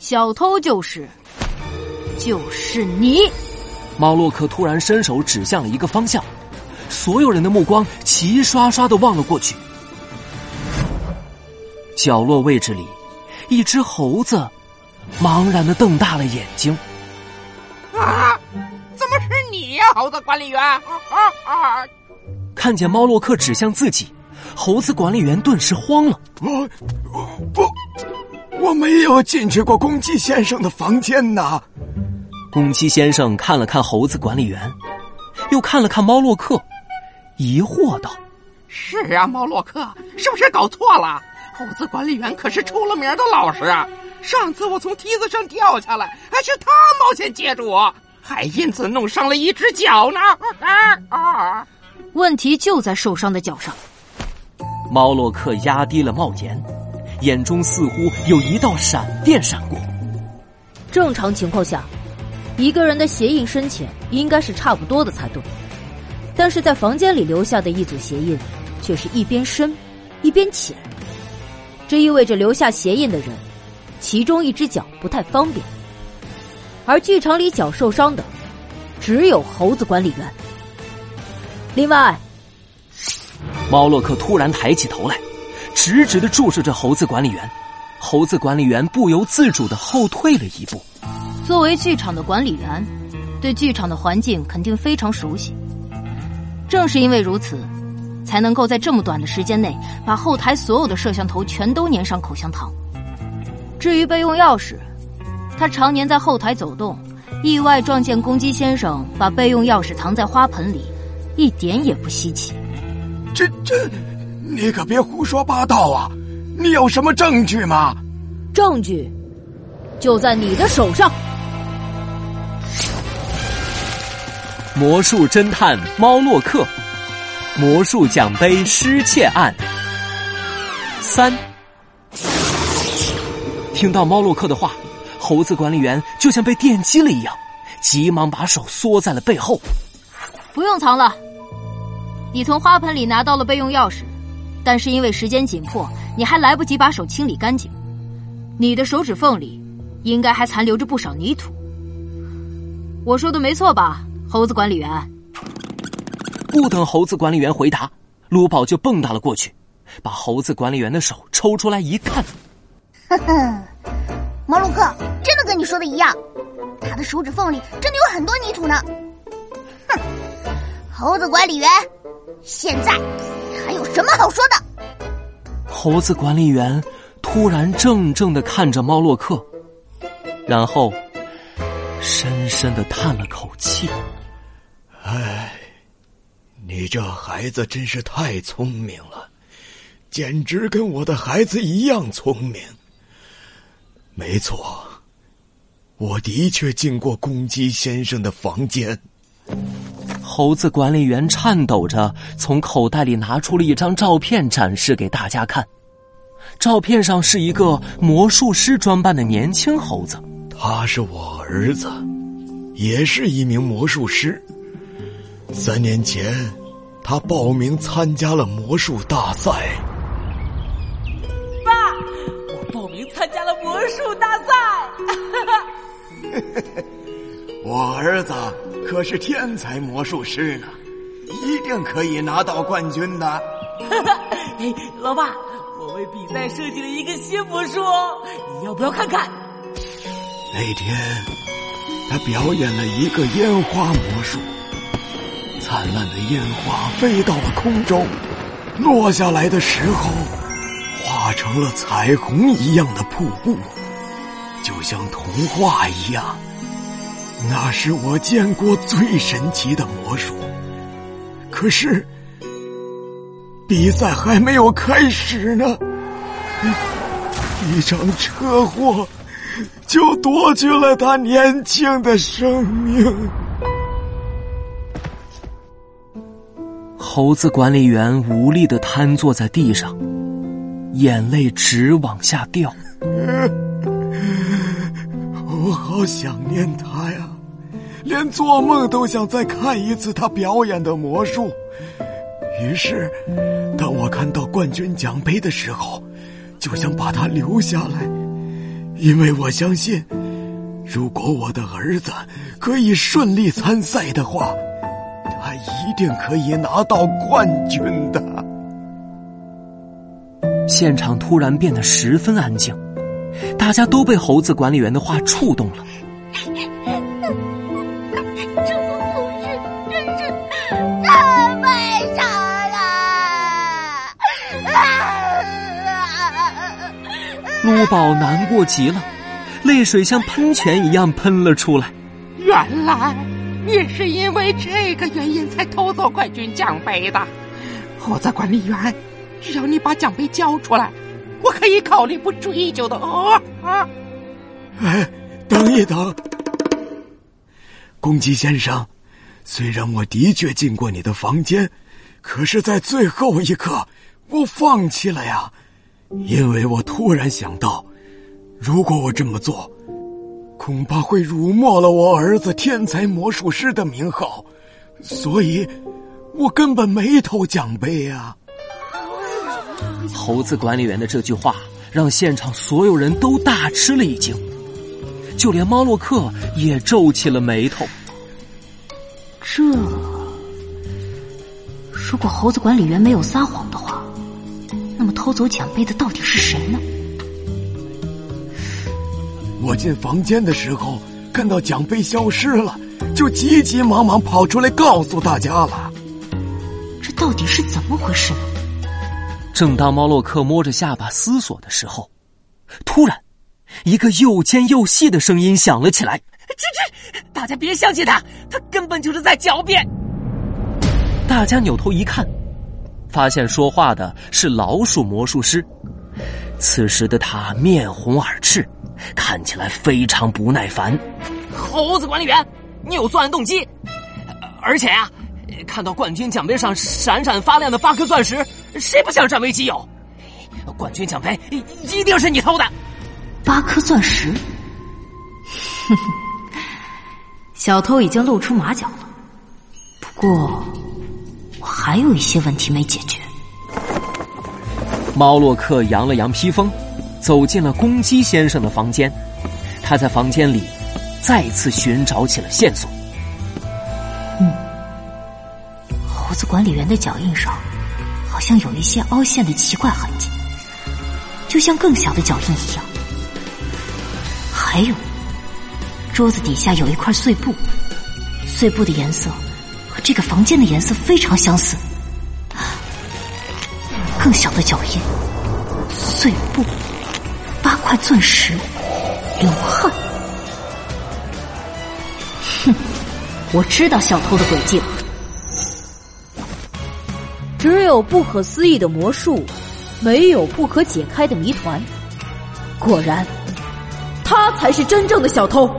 小偷就是，就是你！猫洛克突然伸手指向了一个方向，所有人的目光齐刷刷的望了过去。角落位置里，一只猴子茫然的瞪大了眼睛。啊！怎么是你呀，猴子管理员？啊啊！看见猫洛克指向自己，猴子管理员顿时慌了。我没有进去过公鸡先生的房间呐。公鸡先生看了看猴子管理员，又看了看猫洛克，疑惑道：“是啊，猫洛克，是不是搞错了？猴子管理员可是出了名的老实啊。上次我从梯子上掉下来，还是他冒险接住我，还因此弄伤了一只脚呢。啊啊！问题就在受伤的脚上。”猫洛克压低了帽檐。眼中似乎有一道闪电闪过。正常情况下，一个人的鞋印深浅应该是差不多的才对，但是在房间里留下的一组鞋印，却是一边深，一边浅。这意味着留下鞋印的人，其中一只脚不太方便。而剧场里脚受伤的，只有猴子管理员。另外，猫洛克突然抬起头来。直直的注视着猴子管理员，猴子管理员不由自主的后退了一步。作为剧场的管理员，对剧场的环境肯定非常熟悉。正是因为如此，才能够在这么短的时间内把后台所有的摄像头全都粘上口香糖。至于备用钥匙，他常年在后台走动，意外撞见公鸡先生把备用钥匙藏在花盆里，一点也不稀奇。这这。你可别胡说八道啊！你有什么证据吗？证据就在你的手上。魔术侦探猫洛克，魔术奖杯失窃案三。听到猫洛克的话，猴子管理员就像被电击了一样，急忙把手缩在了背后。不用藏了，你从花盆里拿到了备用钥匙。但是因为时间紧迫，你还来不及把手清理干净，你的手指缝里应该还残留着不少泥土。我说的没错吧，猴子管理员？不等猴子管理员回答，卢宝就蹦跶了过去，把猴子管理员的手抽出来一看，呵呵，毛鲁克真的跟你说的一样，他的手指缝里真的有很多泥土呢。哼，猴子管理员，现在。还有什么好说的？猴子管理员突然怔怔的看着猫洛克，然后深深的叹了口气：“唉，你这孩子真是太聪明了，简直跟我的孩子一样聪明。没错，我的确进过公鸡先生的房间。”猴子管理员颤抖着从口袋里拿出了一张照片，展示给大家看。照片上是一个魔术师装扮的年轻猴子，他是我儿子，也是一名魔术师。三年前，他报名参加了魔术大赛。爸，我报名参加了魔术大赛。我儿子。可是天才魔术师呢，一定可以拿到冠军的。哎，老爸，我为比赛设计了一个新魔术，你要不要看看？那天，他表演了一个烟花魔术，灿烂的烟花飞到了空中，落下来的时候，化成了彩虹一样的瀑布，就像童话一样。那是我见过最神奇的魔术，可是比赛还没有开始呢，一场车祸就夺去了他年轻的生命。猴子管理员无力的瘫坐在地上，眼泪直往下掉。我好想念他呀，连做梦都想再看一次他表演的魔术。于是，当我看到冠军奖杯的时候，就想把他留下来，因为我相信，如果我的儿子可以顺利参赛的话，他一定可以拿到冠军的。现场突然变得十分安静，大家都被猴子管理员的话触动了。这个猴子真是太悲伤了！陆宝难过极了，泪水像喷泉一样喷了出来。原来你是因为这个原因才偷走冠军奖杯的，猴子管理员。只要你把奖杯交出来，我可以考虑不追究的哦。啊！哎，等一等，公鸡先生，虽然我的确进过你的房间，可是，在最后一刻，我放弃了呀，因为我突然想到，如果我这么做，恐怕会辱没了我儿子天才魔术师的名号，所以，我根本没偷奖杯呀。猴子管理员的这句话让现场所有人都大吃了一惊，就连猫洛克也皱起了眉头。这，如果猴子管理员没有撒谎的话，那么偷走奖杯的到底是谁呢？我进房间的时候看到奖杯消失了，就急急忙忙跑出来告诉大家了。这到底是怎么回事呢？正当猫洛克摸着下巴思索的时候，突然，一个又尖又细的声音响了起来：“这这，大家别相信他，他根本就是在狡辩。”大家扭头一看，发现说话的是老鼠魔术师。此时的他面红耳赤，看起来非常不耐烦。猴子管理员，你有作案动机，而且呀。看到冠军奖杯上闪闪发亮的八颗钻石，谁不想占为己有？冠军奖杯一定是你偷的。八颗钻石，哼哼，小偷已经露出马脚了。不过，我还有一些问题没解决。猫洛克扬了扬披风，走进了公鸡先生的房间。他在房间里再次寻找起了线索。嗯猴子管理员的脚印上，好像有一些凹陷的奇怪痕迹，就像更小的脚印一样。还有，桌子底下有一块碎布，碎布的颜色和这个房间的颜色非常相似。更小的脚印，碎布，八块钻石，流汗。哼，我知道小偷的诡计了。只有不可思议的魔术，没有不可解开的谜团。果然，他才是真正的小偷。